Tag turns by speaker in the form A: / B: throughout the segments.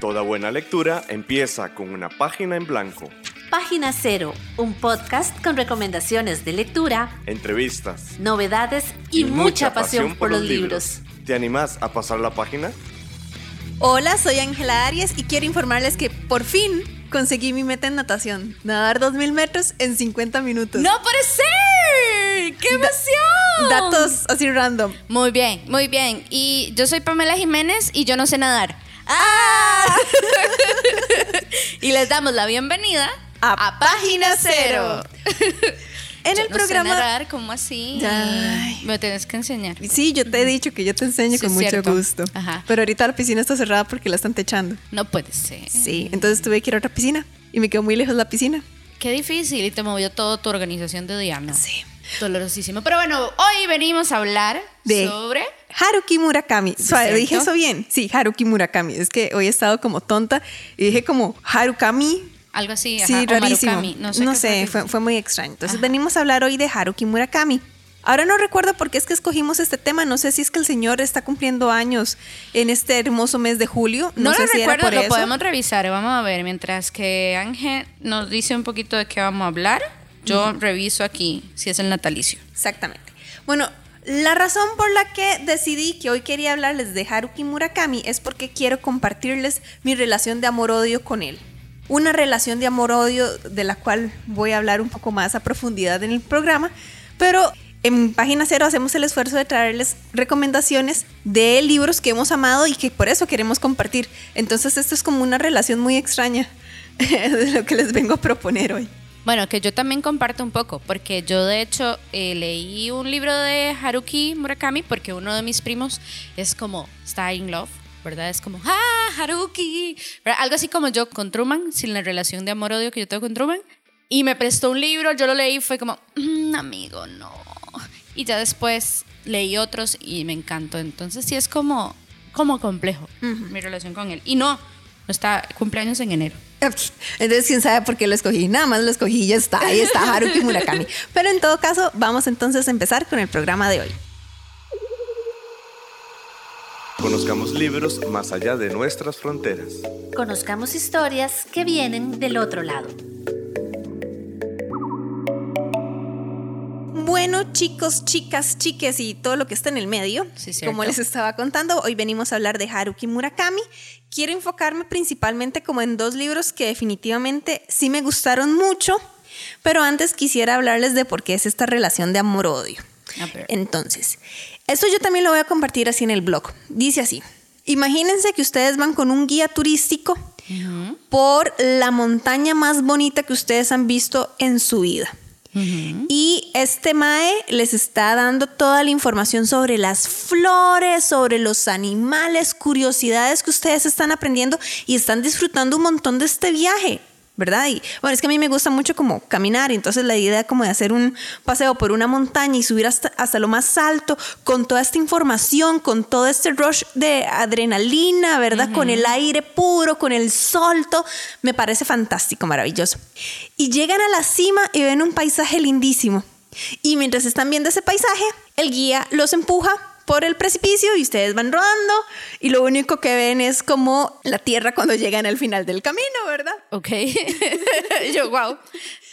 A: Toda buena lectura empieza con una página en blanco.
B: Página Cero, un podcast con recomendaciones de lectura,
A: Entrevistas.
B: novedades y, mucha, pasión, por los libros.
A: ¿Te animás a pasar la página?
C: Hola, soy Ángela Arias y quiero informarles que por fin conseguí mi meta en natación. Nadar 2000 metros en 50 minutos.
D: ¡No puede ser! ¡Qué emoción!
C: Datos así random.
D: Muy bien, muy bien. Y yo soy Pamela Jiménez y yo no sé nadar. ¡Ah! y les damos la bienvenida
C: A Página Cero. En
D: Yo
C: el
D: no
C: programa...
D: Sé nadar, ¿cómo así?
C: Ay.
D: Me tienes que enseñar.
C: Sí, yo te he dicho que yo te enseño
D: Sí,
C: con mucho
D: cierto.
C: gusto.
D: Ajá.
C: Pero ahorita la piscina está cerrada porque la están techando.
D: No puede ser.
C: Sí, entonces tuve que ir a otra piscina y me quedó muy lejos la piscina.
D: Qué difícil y te movió toda tu organización de Diana.
C: Sí.
D: Dolorosísimo. Pero bueno, hoy venimos a hablar
C: De-
D: sobre.
C: Haruki Murakami. Suave, dije eso bien. Sí, Haruki Murakami. Es que hoy he estado como tonta y dije como Harukami.
D: Algo así.
C: Sí,
D: ajá,
C: rarísimo.
D: Marukami,
C: No
D: No
C: sé,
D: sé. qué
C: fue, fue muy extraño. Entonces
D: Ajá.
C: venimos a hablar hoy de Haruki Murakami. Ahora no recuerdo por qué es que escogimos este tema. No sé si es que el señor está cumpliendo años en este hermoso mes de julio. No,
D: No,
C: sé
D: lo
C: si era
D: recuerdo,
C: por
D: lo
C: eso.
D: podemos revisar. Vamos a ver, mientras que Ángel nos dice un poquito de qué vamos a hablar, yo reviso aquí si es el natalicio.
C: Exactamente. Bueno, la razón por la que decidí que hoy quería hablarles de Haruki Murakami es porque quiero compartirles mi relación de amor-odio con él. Una relación de amor-odio de la cual voy a hablar un poco más a profundidad en el programa, pero en Página Cero hacemos el esfuerzo de traerles recomendaciones de libros que hemos amado y que por eso queremos compartir. Entonces esto es como una relación muy extraña de lo que les vengo a proponer hoy.
D: Bueno, que yo también comparto un poco, porque yo de hecho eh, leí un libro de Haruki Murakami, porque uno de mis primos es como está in love, ¿verdad? Es como, ah, Haruki, ¿verdad? algo así como yo con Truman, sin la relación de amor-odio que yo tengo con Truman, y me prestó un libro, yo lo leí y fue como, "Mm, amigo, no. Y ya después leí otros y me encantó, entonces sí es como, como complejo mi relación con él. Y no está cumpleaños en enero.
C: Entonces, quién sabe por qué lo escogí. Nada más lo escogí y ya está. Ahí está Haruki Murakami. Pero en todo caso, vamos entonces a empezar con el programa de hoy.
A: Conozcamos libros más allá de nuestras fronteras.
B: Conozcamos historias que vienen del otro lado.
C: Bueno, chicos, chicas, chiques y todo lo que está en el medio,
D: Sí,
C: como les estaba contando, hoy venimos a hablar de Haruki Murakami. Quiero enfocarme principalmente como en dos libros que definitivamente sí me gustaron mucho, pero antes quisiera hablarles de por qué es esta relación de amor-odio. Entonces, esto yo también lo voy a compartir así en el blog. Dice así, imagínense que ustedes van con un guía turístico por la montaña más bonita que ustedes han visto en su vida. Y este Mae les está dando toda la información sobre las flores, sobre los animales, curiosidades que ustedes están aprendiendo y están disfrutando un montón de este viaje. ¿Verdad? Y bueno, es que a mí me gusta mucho como caminar, y entonces la idea como de hacer un paseo por una montaña y subir hasta, hasta lo más alto con toda esta información, con todo este rush de adrenalina, ¿verdad? Con el aire puro, con el solto, me parece fantástico, maravilloso. Y llegan a la cima y ven un paisaje lindísimo. Y mientras están viendo ese paisaje, el guía los empuja por el precipicio y ustedes van rodando y lo único que ven es como la tierra cuando llegan al final del camino, ¿verdad?
D: Ok. Yo, wow.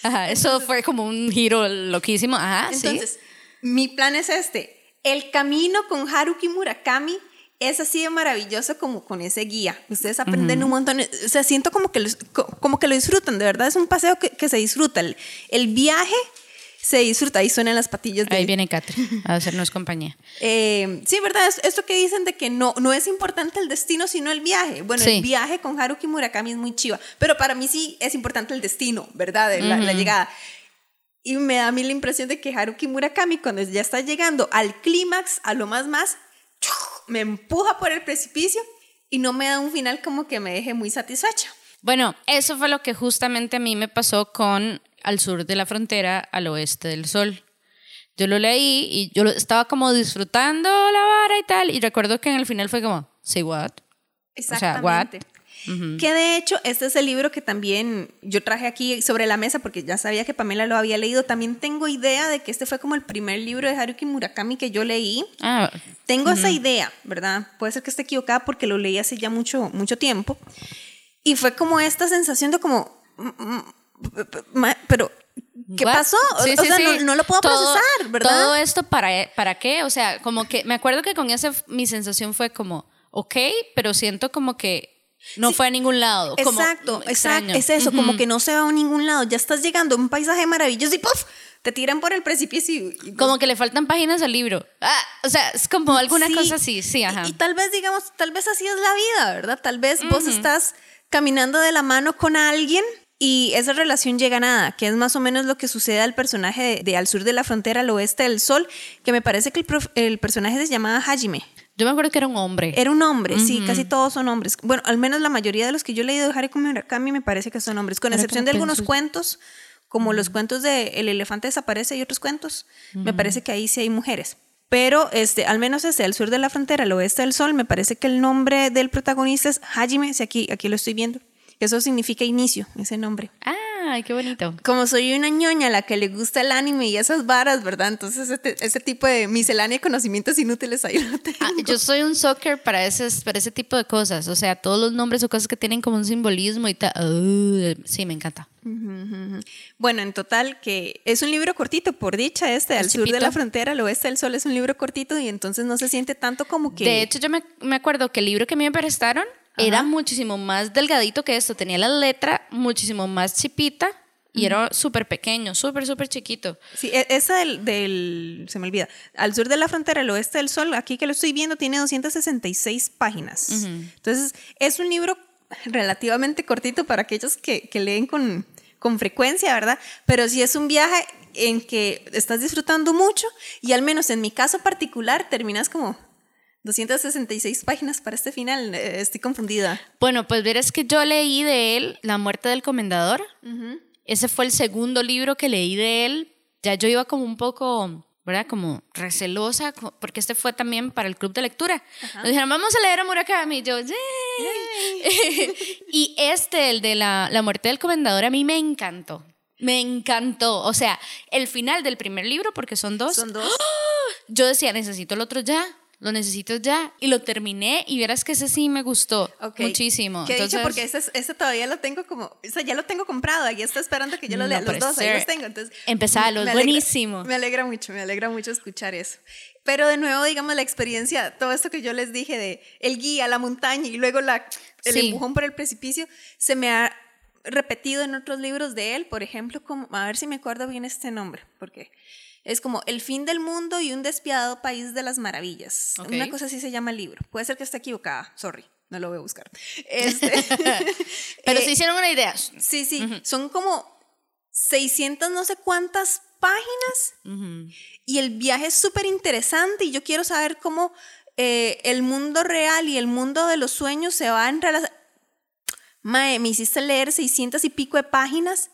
D: Ajá, eso fue como un giro loquísimo. Ajá,
C: Entonces, mi plan es este. El camino con Haruki Murakami es así de maravilloso como con ese guía. Ustedes aprenden un montón. O sea, siento como que, co- como que lo disfrutan. De verdad, es un paseo que, que se disfruta. El, el viaje se disfruta. Ahí suenan las patillas de
D: Ahí viene Catri a hacernos compañía.
C: Eh, sí, ¿verdad? Es- esto que dicen de que no, no es importante el destino, sino el viaje. Bueno,
D: Sí.
C: el viaje con Haruki Murakami es muy chiva, pero para mí sí es importante el destino, ¿verdad? De la, la llegada. Y me da a mí la impresión de que Haruki Murakami, cuando ya está llegando al clímax, a lo más más, me empuja por el precipicio y no me da un final como que me deje muy satisfecha.
D: Bueno, eso fue lo que justamente a mí me pasó con Al sur de la frontera, al oeste del sol. Yo lo leí y yo estaba como disfrutando la vara y tal, y recuerdo que en el final fue como, say what? O sea, what?
C: Que de hecho, este es el libro que también yo traje aquí sobre la mesa porque ya sabía que Pamela lo había leído. También tengo idea de que este fue como el primer libro de Haruki Murakami que yo leí.
D: Ah,
C: Tengo esa idea, ¿verdad? Puede ser que esté equivocada porque lo leí hace ya mucho, mucho tiempo. Y fue como esta sensación de como, mm, mm, pero, ¿qué
D: What?
C: pasó?
D: Sí,
C: o
D: sí,
C: sea,
D: sí.
C: no, no lo puedo
D: Todo-
C: procesar, ¿verdad?
D: Todo esto para, para qué? O sea, como que me acuerdo que con ese mi sensación fue como, ok, pero siento como que no fue a ningún lado. como
C: Exacto,
D: extraño.
C: exacto, es eso, como
D: Ujú.
C: que no se va a ningún lado, ya estás llegando a un paisaje maravilloso y ¡puf! te tiran por el precipicio y, y-
D: Como que le faltan páginas al libro. Ah, o sea, es como alguna
C: Sí,
D: cosa así, sí,
C: y-
D: ajá.
C: Y, tal vez, digamos, tal vez así es la vida, ¿verdad? Tal vez vos estás caminando de la mano con alguien y esa relación llega a nada, que es más o menos lo que sucede al personaje de, de Al sur de la frontera, al oeste del sol, que me parece que el, prof- el personaje se llamaba Hajime.
D: Yo me acuerdo que era un hombre.
C: Era un hombre, sí, casi todos son hombres. Bueno, al menos la mayoría de los que yo he leído de Haruki Murakami me parece que son hombres, con
D: Ahora
C: excepción de algunos
D: pienso.
C: cuentos, como los cuentos de El elefante desaparece y otros cuentos. Me parece que ahí sí hay mujeres. Pero este, al menos este, al sur de la frontera, al oeste del sol, me parece que el nombre del protagonista es Hajime, sí, aquí, aquí lo estoy viendo. Eso significa inicio, ese nombre.
D: Ay, qué bonito.
C: Como soy una ñoña a la que le gusta el anime y esas varas, ¿verdad? Entonces este, ese tipo de miscelánea de conocimientos inútiles ahí lo tengo.
D: Ah, yo soy un soccer para ese, para ese tipo de cosas. O sea, todos los nombres o cosas que tienen como un simbolismo y tal. Uh, sí, me encanta.
C: Bueno, en total que es un libro cortito, por dicha este, al sur de la frontera, al oeste del sol es un libro cortito y entonces no se siente tanto como que...
D: De hecho, yo me, me acuerdo que el libro que a mí me prestaron era muchísimo más delgadito que esto. Tenía la letra muchísimo más chipita y era súper pequeño, súper, súper chiquito.
C: Sí, e- esa del, del- se me olvida, al sur de la frontera, al oeste del sol, aquí que lo estoy viendo, tiene 266 páginas. Entonces, es un libro relativamente cortito para aquellos que, que leen con, con frecuencia, ¿verdad? Pero sí es un viaje en que estás disfrutando mucho y al menos en mi caso particular terminas como 266 páginas para este final. Eh, Estoy confundida.
D: Bueno, pues verás que yo leí de él La muerte del comendador. Ese fue el segundo libro que leí de él. Ya yo iba como un poco, ¿verdad? Como recelosa, porque este fue también para el club de lectura. Nos dijeron, vamos a leer a Murakami. Y yo, "Yay". y este, el de la, la muerte del comendador, a mí me encantó. Me encantó. O sea, el final del primer libro, porque son dos,
C: Son dos.
D: yo decía, necesito el otro ya. Lo necesito ya. Y lo terminé y verás que ese sí me gustó
C: Ok.
D: muchísimo.
C: Que he dicho porque ese, ese todavía lo tengo como, o sea, ya lo tengo comprado, ahí está esperando que yo lo
D: No
C: lea. Los dos, ahí los tengo. Entonces,
D: Empezalo, es buenísimo.
C: Me alegra mucho, me alegra mucho escuchar eso. Pero de nuevo, digamos, la experiencia, todo esto que yo les dije de el guía, la montaña y luego la, el
D: Sí.
C: empujón por el precipicio, se me ha repetido en otros libros de él, por ejemplo, como, a ver si me acuerdo bien este nombre, porque es como El fin del mundo y un despiadado país de las maravillas.
D: Ok.
C: Una cosa así se llama el libro. Puede ser que esté equivocada, sorry, no lo voy a buscar. Este,
D: Pero
C: eh,
D: se hicieron una idea.
C: Sí, sí, son como 600 no sé cuántas páginas y el viaje es súper interesante y yo quiero saber cómo eh, el mundo real y el mundo de los sueños se van relacionando. Mae, me hiciste leer 600 y pico de páginas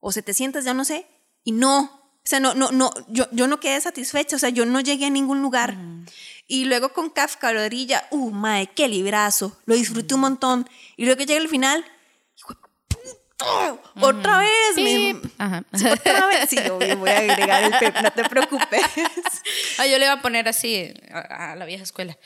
C: o 700, ya no sé, y no, o sea, no, no, no, yo, yo no quedé satisfecha, o sea, yo no llegué a ningún lugar. Y luego con Kafka, la orilla, uh, mae, qué librazo, lo disfruté un montón. Y luego que llega el final, puta, otra vez.
D: Ajá.
C: Sí, otra vez. Sí, yo voy a agregar el pep, no te preocupes.
D: Ah, yo le iba a poner así a, a la vieja escuela.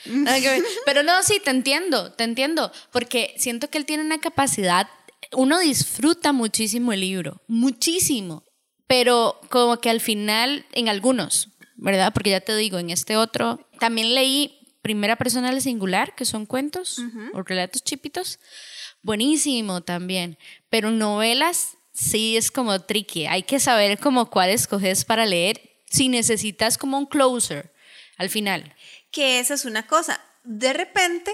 D: Pero no, sí, te entiendo, te entiendo. Porque siento que él tiene una capacidad. Uno disfruta muchísimo el libro, muchísimo. Pero como que al final, en algunos, ¿verdad? Porque ya te digo, en este otro, también leí Primera Persona del Singular, que son cuentos o relatos chipitos. Buenísimo también. Pero novelas sí es como tricky. Hay que saber como cuál escoges para leer si necesitas como un closer al final.
C: que esa es una cosa. De repente,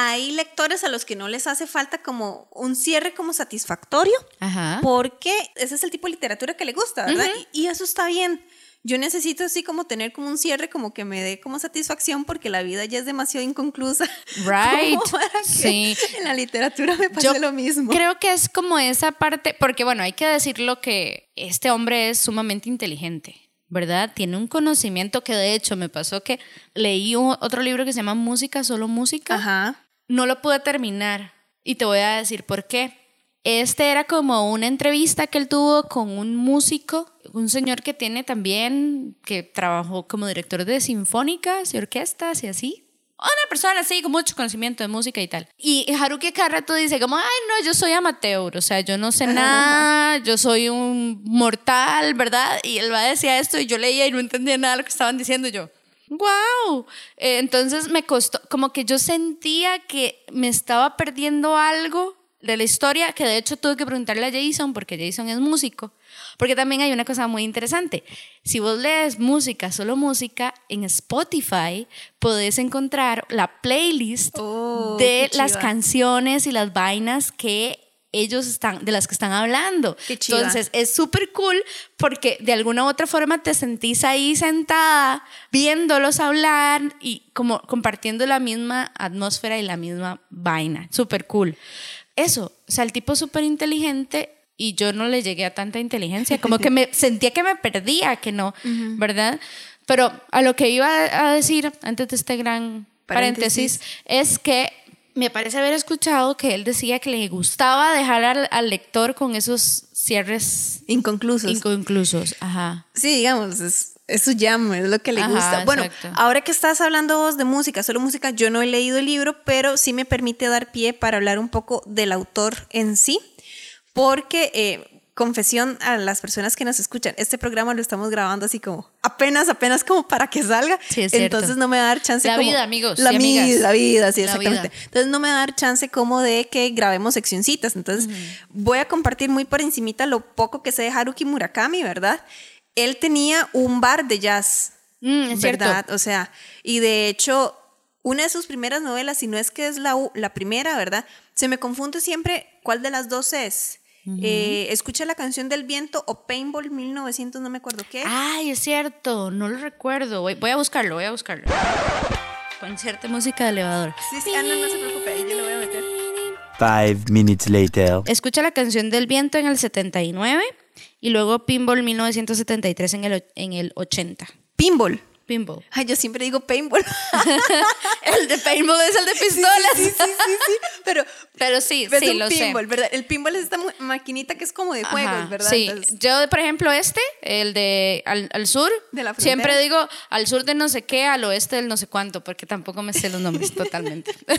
C: hay lectores a los que no les hace falta como un cierre como satisfactorio,
D: Ajá.
C: porque ese es el tipo de literatura que le gusta, ¿verdad? y, y eso está bien. Yo necesito así como tener como un cierre como que me dé como satisfacción porque la vida ya es demasiado inconclusa.
D: Right.
C: para
D: Sí.
C: En la literatura me pasa lo mismo.
D: Creo que es como esa parte, porque bueno, hay que decirlo que este hombre es sumamente inteligente, ¿verdad? Tiene un conocimiento que de hecho me pasó que leí otro libro que se llama Música, solo música.
C: Ajá.
D: No lo pude terminar Y te voy a decir por qué. Este era como una entrevista que él tuvo con un músico, un señor que tiene también, que trabajó como director de sinfónicas y orquestas y así. Una persona así con mucho conocimiento de música y tal. Y Haruki cada rato dice como, ay no, yo soy amateur, o sea, yo no sé nada, yo soy un mortal, ¿verdad? Y él va a decir esto y yo leía y no entendía nada de lo que estaban diciendo y yo. ¡Wow! Eh, entonces me costó, como que yo sentía que me estaba perdiendo algo de la historia, que de hecho tuve que preguntarle a Jason, porque Jason es músico, porque también hay una cosa muy interesante. Si vos lees música, solo música, en Spotify podés encontrar la playlist
C: Oh,
D: de las canciones y las vainas que ellos están, de las que están hablando. Entonces es súper cool porque de alguna u otra forma te sentís ahí sentada viéndolos hablar y como compartiendo la misma atmósfera y la misma vaina. Súper cool. Eso, o sea, el tipo súper inteligente y yo no le llegué a tanta inteligencia, como que me sentía que me perdía, que no, ¿verdad? Pero a lo que iba a decir antes de este gran
C: Paréntesis.
D: paréntesis es que me parece haber escuchado que él decía que le gustaba dejar al, al lector con esos cierres
C: Inconclusos.
D: inconclusos. Ajá.
C: Sí, digamos, es, es su jam, es lo que le
D: Ajá,
C: gusta. Bueno,
D: exacto.
C: ahora que estás hablando vos de música, solo música, yo no he leído el libro, pero sí me permite dar pie para hablar un poco del autor en sí, porque, eh, confesión a las personas que nos escuchan, este programa lo estamos grabando así como apenas, apenas como para que salga,
D: Sí, es cierto.
C: entonces no me va a dar chance
D: La
C: como-
D: vida, amigos
C: La vida, la vida, sí,
D: La
C: exactamente.
D: vida.
C: Entonces no me va a dar chance como de que grabemos seccioncitas. Entonces voy a compartir muy por encimita lo poco que sé de Haruki Murakami, ¿verdad? Él tenía un bar de jazz,
D: Mm, es cierto.
C: ¿verdad? O sea, y de hecho, una de sus primeras novelas, si no es que es la, la primera, ¿verdad? Se me confunde siempre cuál de las dos es. Eh, escucha la canción del viento o Paintball 1900, no me acuerdo qué.
D: Ay, es cierto, no lo recuerdo. Voy, voy a buscarlo, voy a buscarlo. Concierto de música de elevador.
C: Sí, sí, ah, no, no se preocupe, ahí yo lo voy a meter.
E: Five minutes later.
D: Escucha la canción del viento en el 79 y luego Pinball 1973 en el, en el 80.
C: Pinball.
D: Pinball.
C: Ay, yo siempre digo paintball.
D: El de Paintball es el de pistolas.
C: Sí, sí, sí, sí. Pero,
D: Pero sí, sí,
C: un
D: lo
C: pinball,
D: sé.
C: ¿verdad? El pinball es esta maquinita que es como de juegos,
D: Ajá,
C: ¿verdad?
D: Sí,
C: Entonces,
D: yo por ejemplo este, el de al, al sur,
C: De la
D: siempre digo al sur de no sé qué, al oeste del no sé cuánto, porque tampoco me sé los nombres totalmente.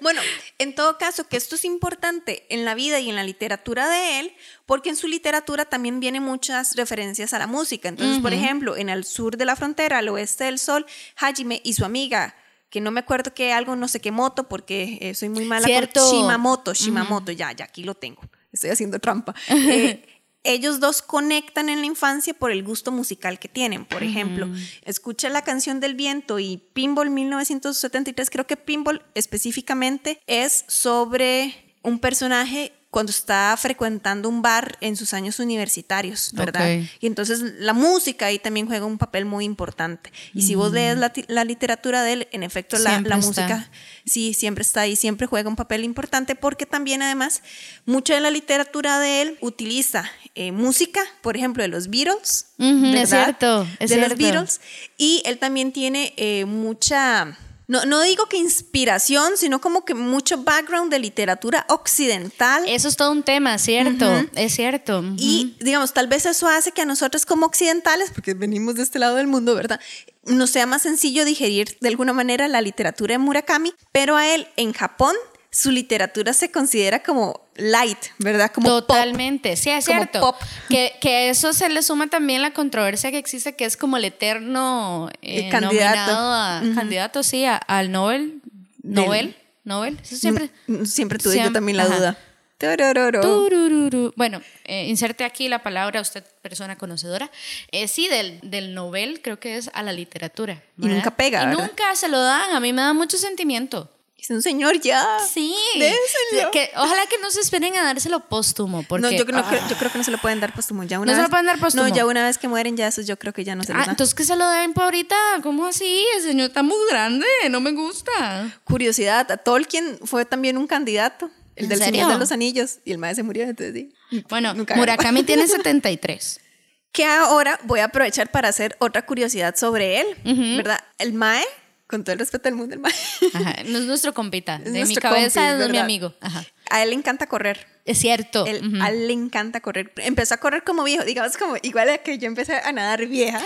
C: Bueno, en todo caso, que esto es importante en la vida y en la literatura de él, porque en su literatura también vienen muchas referencias a la música. Entonces, por ejemplo, en el sur de la frontera, al oeste del sol, Hajime y su amiga, que no me acuerdo que algo, no sé qué moto, porque eh, soy muy mala
D: Cierto.
C: con Shimamoto, Shimamoto, ya, ya aquí lo tengo, estoy haciendo trampa. Eh, ellos dos conectan en la infancia por el gusto musical que tienen. Por ejemplo, escucha la canción del viento y Pinball 1973, creo que Pinball específicamente es sobre un personaje cuando está frecuentando un bar en sus años universitarios, ¿verdad?
D: Ok.
C: Y entonces la música ahí también juega un papel muy importante. Y si vos lees la, ti- la literatura de él, en efecto la, la música sí siempre está ahí, siempre juega un papel importante porque también además mucha de la literatura de él utiliza eh, música, por ejemplo, de los Beatles,
D: Ujú, es
C: ¿verdad?
D: cierto, es
C: de los
D: cierto.
C: Beatles y él también tiene eh, mucha no, no digo que inspiración, sino como que mucho background de literatura occidental.
D: Eso es todo un tema, ¿cierto? Es cierto.
C: Y digamos, tal vez eso hace que a nosotros como occidentales, porque venimos de este lado del mundo, ¿verdad? Nos sea más sencillo digerir de alguna manera la literatura de Murakami, pero a él en Japón su literatura se considera como light, ¿verdad? Como pop.
D: Totalmente, sí, es
C: Como
D: cierto.
C: pop.
D: Que, que eso se le suma también la controversia que existe, que es como el eterno eh,
C: El candidato.
D: nominado a- candidato, sí, a- al Nobel. Nobel, Nobel. Eso siempre.
C: Mm, Siempre tuve yo
D: Siempre-
C: también la
D: ajá.
C: duda.
D: Turururu. Bueno, eh, inserte aquí la palabra, usted persona conocedora. Eh, sí, del, del Nobel creo que es a la literatura.
C: Y
D: ¿verdad?
C: nunca pega,
D: Y
C: ¿verdad?
D: nunca se lo dan. A mí me da mucho sentimiento.
C: Es un señor ya.
D: Sí.
C: Déselo.
D: Que, ojalá que no se esperen a dárselo póstumo. Porque,
C: no, yo, no
D: ah.
C: creo, yo creo que no se lo pueden dar póstumo. Ya una
D: ¿No se lo pueden dar póstumo?
C: No, ya una vez que mueren, ya eso yo creo que ya no se los
D: Ah,
C: dan.
D: entonces que se lo den por ahorita. ¿Cómo así? El señor está muy grande. No me gusta.
C: Curiosidad, a Tolkien fue también un candidato. El
D: ¿En
C: del
D: serio?
C: Señor de los Anillos. Y el maestro se murió, entonces sí.
D: Bueno,
C: Nunca.
D: Murakami tiene 73.
C: Que ahora voy a aprovechar para hacer otra curiosidad sobre él, ¿verdad? El Mae con todo el respeto del mundo, el mae.
D: Ajá, no es nuestro compita.
C: Es
D: De mi cabeza
C: compi,
D: es mi amigo. Ajá.
C: A él le encanta correr.
D: Es cierto.
C: Él-. A él le encanta correr. Empezó a correr como viejo, digamos como igual a que yo empecé a nadar vieja.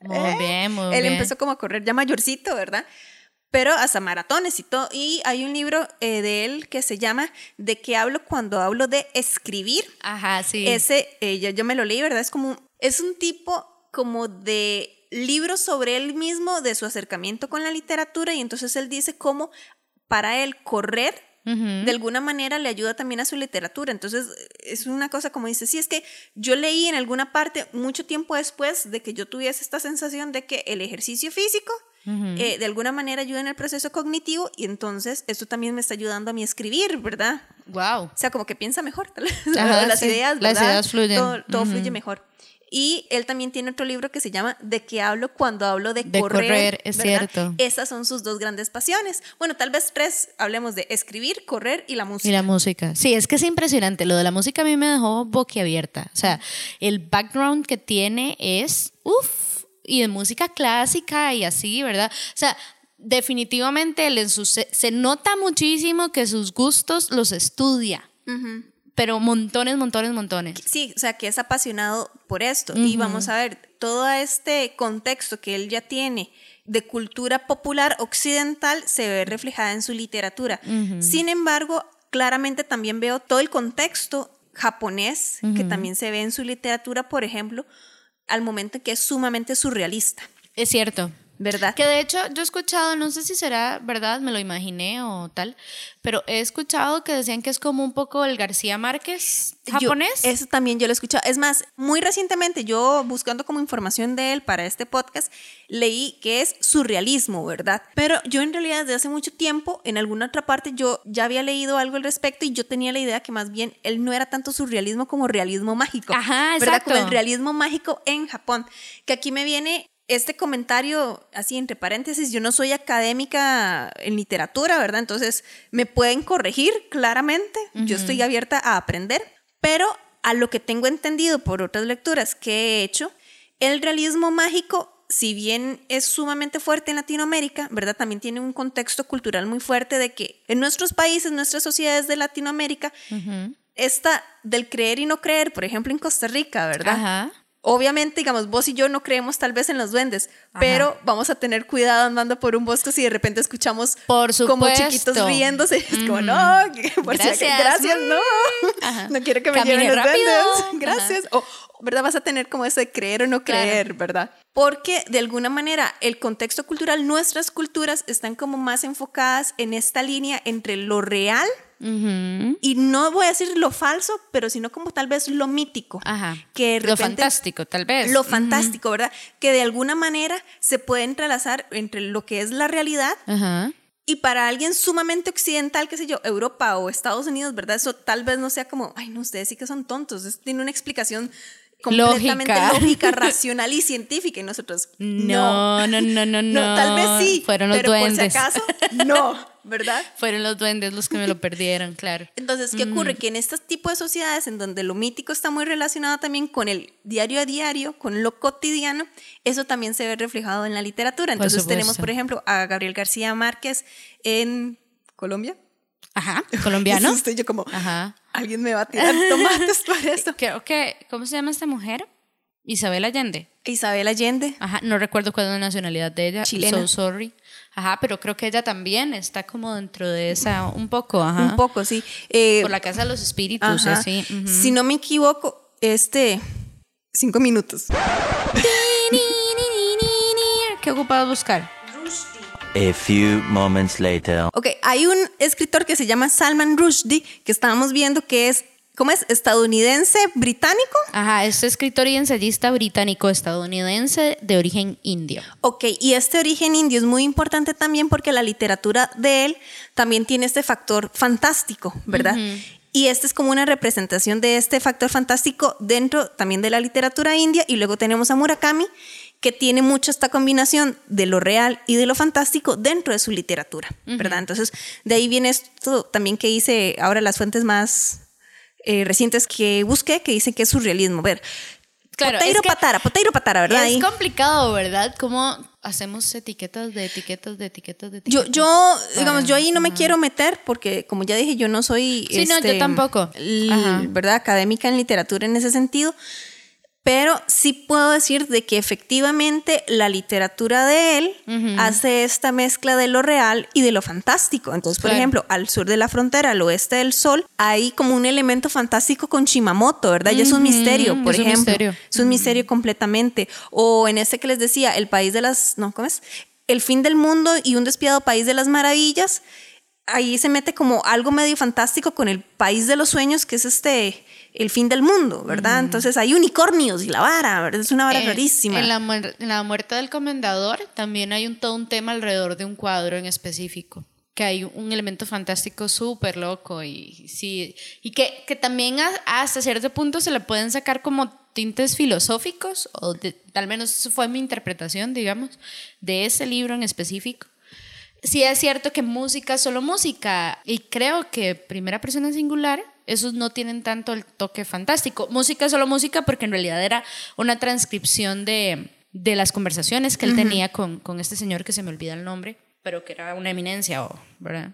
D: Muy bien, muy
C: Él
D: bien.
C: empezó como a correr ya mayorcito, ¿verdad? Pero hasta maratones y todo. Y hay un libro eh, de él que se llama ¿De qué hablo cuando hablo de escribir?
D: Ajá, sí.
C: Ese, eh, yo, yo me lo leí, ¿verdad? Es como, un- es un tipo como de libro sobre él mismo, de su acercamiento con la literatura, y entonces él dice cómo para él correr de alguna manera le ayuda también a su literatura. Entonces, es una cosa como dice, sí, es que yo leí en alguna parte mucho tiempo después de que yo tuviese esta sensación de que el ejercicio físico eh, de alguna manera ayuda en el proceso cognitivo y entonces esto también me está ayudando a mí escribir, ¿verdad?
D: Wow.
C: O sea, como que piensa mejor.
D: Ajá,
C: las
D: sí.
C: ideas,
D: Las
C: ¿verdad?
D: ideas fluyen.
C: Todo, fluye mejor. Y él también tiene otro libro que se llama ¿De qué hablo cuando hablo de,
D: De
C: correr?
D: correr, es
C: ¿verdad?
D: cierto.
C: Esas son sus dos grandes pasiones. Bueno, tal vez tres, hablemos de escribir, correr y la música.
D: Y la música. Sí, es que es impresionante. Lo de la música a mí me dejó boquiabierta. O sea, el background que tiene es, uff, y de música clásica y así, ¿verdad? O sea, definitivamente él en se, se nota muchísimo que sus gustos los estudia. Pero montones, montones, montones.
C: Sí, o sea, que es apasionado por esto. Y vamos a ver, todo este contexto que él ya tiene de cultura popular occidental se ve reflejada en su literatura. Sin embargo, claramente también veo todo el contexto japonés que también se ve en su literatura, por ejemplo, al momento en que es sumamente surrealista,
D: Es cierto.
C: ¿Verdad?
D: Que de hecho yo he escuchado, no sé si será verdad, me lo imaginé o tal, pero he escuchado que decían que es como un poco el García Márquez
C: Yo-
D: japonés.
C: eso también yo lo he escuchado. Es más, muy recientemente yo buscando como información de él para este podcast, leí que es surrealismo, ¿verdad? Pero yo en realidad desde hace mucho tiempo, en alguna otra parte, yo ya había leído algo al respecto y yo tenía la idea que más bien él no era tanto surrealismo como realismo mágico.
D: Ajá,
C: ¿Verdad?
D: exacto.
C: Como el realismo mágico en Japón. Que aquí me viene este comentario, así entre paréntesis, yo no soy académica en literatura, ¿verdad? Entonces me pueden corregir claramente, yo estoy abierta a aprender, pero a lo que tengo entendido por otras lecturas que he hecho, el realismo mágico, si bien es sumamente fuerte en Latinoamérica, ¿verdad? También tiene un contexto cultural muy fuerte de que en nuestros países, nuestras sociedades de Latinoamérica, esta del creer y no creer, por ejemplo en Costa Rica, ¿verdad?
D: Ajá.
C: Obviamente, digamos, vos y yo no creemos tal vez en los duendes, pero vamos a tener cuidado andando por un bosque si de repente escuchamos
D: Por
C: como chiquitos riéndose. Es como, no, por si
D: Gracias.
C: acaso- gracias, no.
D: Ajá.
C: No quiero que me
D: Camine
C: lleven los
D: rápido.
C: duendes. Gracias. O, ¿verdad? Vas a tener como eso de creer o no
D: Claro.
C: creer, ¿verdad? Porque de alguna manera el contexto cultural, nuestras culturas están como más enfocadas en esta línea entre lo real
D: Ujú.
C: y no voy a decir lo falso, pero sino como tal vez lo mítico.
D: Ajá.
C: Que de
D: Lo
C: repente-
D: fantástico, tal vez.
C: Lo
D: Ujú.
C: fantástico, ¿verdad? Que de alguna manera se puede entrelazar entre lo que es la realidad
D: Ajá.
C: y para alguien sumamente occidental, qué sé yo, Europa o Estados Unidos, ¿verdad? Eso tal vez no sea como, ay, no, ustedes sí que son tontos. Eso tiene una explicación completamente
D: Lógica.
C: lógica, racional y científica y nosotros
D: No, no, no, no, no.
C: tal vez sí,
D: Fueron los
C: pero
D: duendes.
C: por si acaso, no, ¿verdad?
D: Fueron los duendes los que me lo perdieron, claro.
C: Entonces, ¿qué ocurre? Que en este tipo de sociedades en donde lo mítico está muy relacionado también con el diario a diario, con lo cotidiano, eso también se ve reflejado en la literatura.
D: Por
C: Entonces tenemos,
D: supuesto.
C: por ejemplo, a Gabriel García Márquez en Colombia.
D: Ajá. Colombiano.
C: Estoy yo como,
D: Ajá.
C: alguien me va a tirar tomates por eso.
D: Creo que, ¿cómo se llama esta mujer? Isabel Allende.
C: Isabel Allende.
D: Ajá, no recuerdo cuál es la nacionalidad de ella.
C: Chilena.
D: So sorry. Ajá, pero creo que ella también está como dentro de esa, un poco, ajá.
C: Un poco, sí. Eh,
D: Por la casa de los espíritus,
C: ajá.
D: así.
C: Si no me equivoco, este, cinco minutos.
D: ¿Qué ocupado buscar?
E: A few moments later.
C: Ok, hay un escritor que se llama Salman Rushdie, que estábamos viendo que es, ¿cómo es? Estadounidense, británico.
D: Ajá, es escritor y ensayista británico-estadounidense de origen indio.
C: Ok, y este origen indio es muy importante también porque la literatura de él también tiene este factor fantástico, ¿verdad? Y esta es como una representación de este factor fantástico dentro también de la literatura india. Y luego tenemos a Murakami, que tiene mucho esta combinación de lo real y de lo fantástico dentro de su literatura, ¿verdad? Entonces, de ahí viene esto también que hice ahora las fuentes más eh, recientes que busqué, que dicen que es surrealismo. Ver,
D: Claro, es que
C: patara, potato patara, ¿verdad?
D: es complicado, ¿verdad? ¿Cómo hacemos etiquetas de etiquetas de etiquetas de
C: Yo,
D: etiquetas?
C: yo, digamos,
D: para-
C: yo ahí no me
D: ajá.
C: quiero meter porque, como ya dije, yo no soy,
D: Sí, no, yo
C: este,
D: tampoco.
C: ¿verdad? Académica en literatura en ese sentido. Pero sí puedo decir de que efectivamente la literatura de él hace esta mezcla de lo real y de lo fantástico. Entonces, por
D: Claro.
C: ejemplo, al sur de la frontera, al oeste del sol, hay como un elemento fantástico con Shimamoto, ¿verdad? Ya es un misterio, por
D: es un
C: ejemplo.
D: misterio.
C: Es un misterio completamente. O en este que les decía, el país de las, no, ¿cómo es? El fin del mundo y un despiadado país de las maravillas. Ahí se mete como algo medio fantástico con el país de los sueños, que es este, el fin del mundo, ¿verdad? Entonces hay unicornios y la vara, ¿verdad? Es una vara
D: Eh,
C: rarísima.
D: En la, muer- en la muerte del comendador también hay un, todo un tema alrededor de un cuadro en específico. Que hay un elemento fantástico súper loco y sí. Y que, que también a- hasta cierto punto se le pueden sacar como tintes filosóficos, o de- al menos eso fue mi interpretación, digamos, de ese libro en específico. Sí es cierto que música es solo música y creo que primera persona singular, esos no tienen tanto el toque fantástico. Música es solo música porque en realidad era una transcripción de, de las conversaciones que él tenía con, con este señor que se me olvida el nombre, pero que era una eminencia, o- ¿verdad?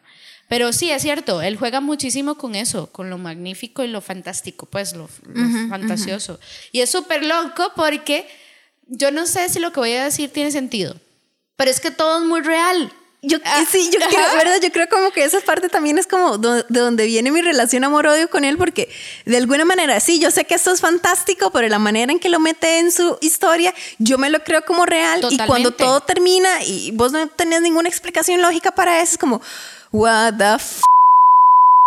D: Pero sí, es cierto, él juega muchísimo con eso, con lo magnífico y lo fantástico, pues lo, lo fantasioso. Y es súper loco porque yo no sé si lo que voy a decir tiene sentido, pero es que todo es muy real.
C: Yo,
D: Ah,
C: sí, yo creo. ¿verdad? Yo creo como que esa parte también es como do- de donde viene mi relación amor-odio con él, porque de alguna manera, sí, yo sé que esto es fantástico, pero la manera en que lo mete en su historia, yo me lo creo como real. Y cuando
D: Totalmente.
C: todo termina y vos no tenés ninguna explicación lógica para eso, es como, what the f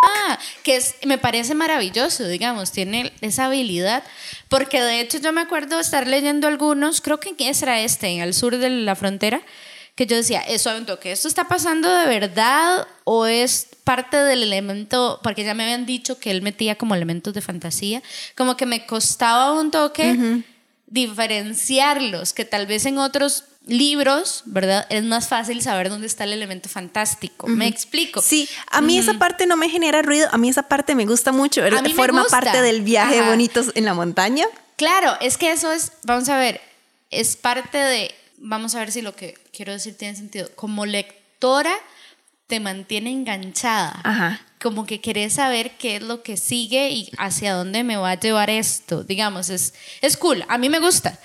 D: Ah, que es, me parece maravilloso, digamos, tiene esa habilidad, porque de hecho yo me acuerdo estar leyendo algunos, creo que era este, en el sur de la frontera, que yo decía, eso un toque, ¿esto está pasando de verdad o es parte del elemento, porque ya me habían dicho que él metía como elementos de fantasía, como que me costaba un toque diferenciarlos, que tal vez en otros libros, ¿verdad? Es más fácil saber dónde está el elemento fantástico. Me explico.
C: Sí, a mí esa parte no me genera ruido, a mí esa parte me gusta mucho,
D: A mí me
C: forma
D: gusta.
C: parte del viaje
D: Ajá.
C: bonitos en la montaña.
D: Claro, es que eso es, vamos a ver, es parte de, vamos a ver si lo que quiero decir tiene sentido. Como lectora te mantiene enganchada.
C: Ajá.
D: Como que querés saber qué es lo que sigue y hacia dónde me va a llevar esto. Digamos, es, es cool, a mí me gusta,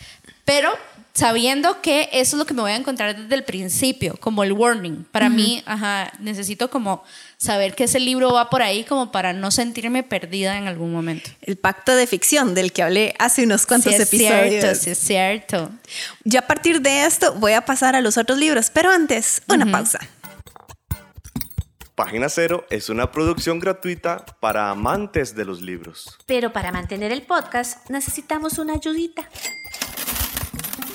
D: pero sabiendo que eso es lo que me voy a encontrar desde el principio, como el warning. Para mí, ajá, necesito como saber que ese libro va por ahí como para no sentirme perdida en algún momento.
C: El pacto de ficción del que hablé hace unos cuantos
D: Sí, es
C: episodios.
D: Cierto, sí, es cierto.
C: Ya a partir de esto voy a pasar a los otros libros, pero antes, una pausa.
A: Página Cero es una producción gratuita para amantes de los libros.
B: Pero para mantener el podcast necesitamos una ayudita.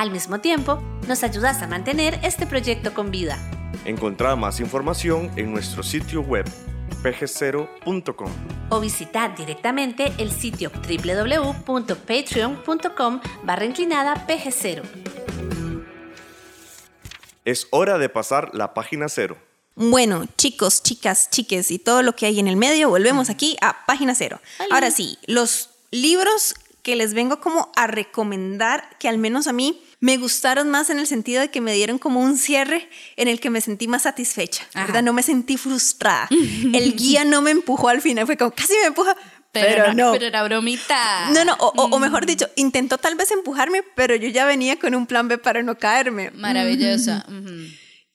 B: Al mismo tiempo, nos ayudas a mantener este proyecto con vida.
A: Encontrá más información en nuestro sitio web pg0.com.
B: O visitar directamente el sitio www.patreon.com barra inclinada pg0.
A: Es hora de pasar la página cero.
C: Bueno, chicos, chicas, chiques y todo lo que hay en el medio, volvemos aquí a página cero. Ahora sí, los libros que les vengo como a recomendar, que al menos a mí me gustaron más en el sentido de que me dieron como un cierre en el que me sentí más satisfecha,
D: Ajá.
C: ¿verdad? No me sentí frustrada. El guía no me empujó al final, fue como casi me empuja, pero, no.
D: Pero era bromita.
C: No, no, o, o- o mejor dicho, intentó tal vez empujarme, pero yo ya venía con un plan B para no caerme.
D: Maravillosa. ujú.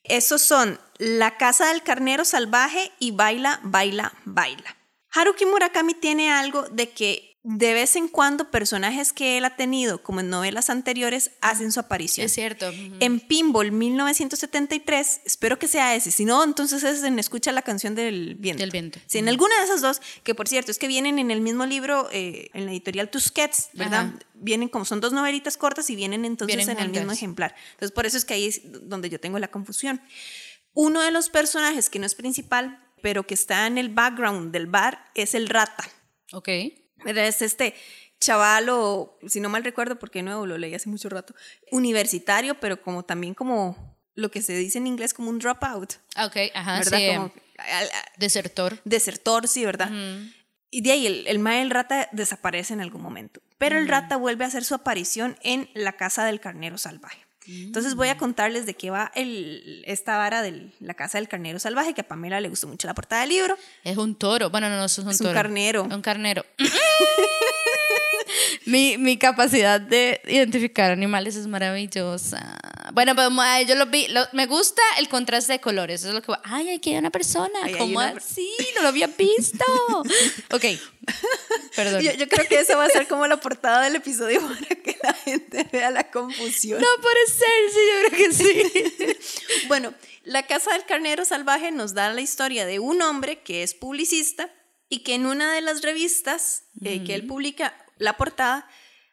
C: Esos son La Casa del Carnero Salvaje y Baila, Baila, Baila. Haruki Murakami tiene algo de que de vez en cuando personajes que él ha tenido, como en novelas anteriores, hacen su aparición.
D: Es cierto.
C: En Pinball 1973, espero que sea ese, si no, entonces es en Escucha la canción del viento.
D: Del viento.
C: Sí, en alguna de esas dos, que por cierto, es que vienen en el mismo libro, eh, en la editorial Tusquets, ¿verdad?
D: Ajá.
C: Vienen como son dos novelitas cortas y vienen entonces
D: Vienen
C: en el mismo ejemplar. Entonces, por eso es que ahí es donde yo tengo la confusión. Uno de los personajes que no es principal, pero que está en el background del bar, es el rata.
D: Ok.
C: Es este chaval o, si no mal recuerdo, porque nuevo lo leí hace mucho rato, universitario, pero como también como lo que se dice en inglés como un dropout,
D: Ok, ajá,
C: ¿verdad?
D: sí.
C: Como al-
D: Desertor.
C: desertor, sí, ¿verdad? Y de ahí el, el mae del rata desaparece en algún momento. Pero el rata vuelve a hacer su aparición en la casa del carnero salvaje. Entonces voy a contarles de qué va el, esta vara de la casa del carnero salvaje, que a Pamela le gustó mucho la portada del libro.
D: Es un toro. Bueno, no, no, eso es un
C: Es un carnero.
D: Un carnero. mi, mi capacidad de identificar animales es maravillosa. Bueno, pues ay, yo lo vi. lo- me gusta el contraste de colores. Eso es lo que. Ay, aquí hay una persona.
C: Hay
D: ¿Cómo
C: una
D: así? No lo había visto. ok. Perdón.
C: Yo, yo creo que eso va a ser como la portada del episodio para que la gente vea la confusión.
D: No puede ser, sí, yo creo que sí.
C: Bueno, La Casa del Carnero Salvaje nos da la historia de un hombre que es publicista y que en una de las revistas eh, que él publica, la portada,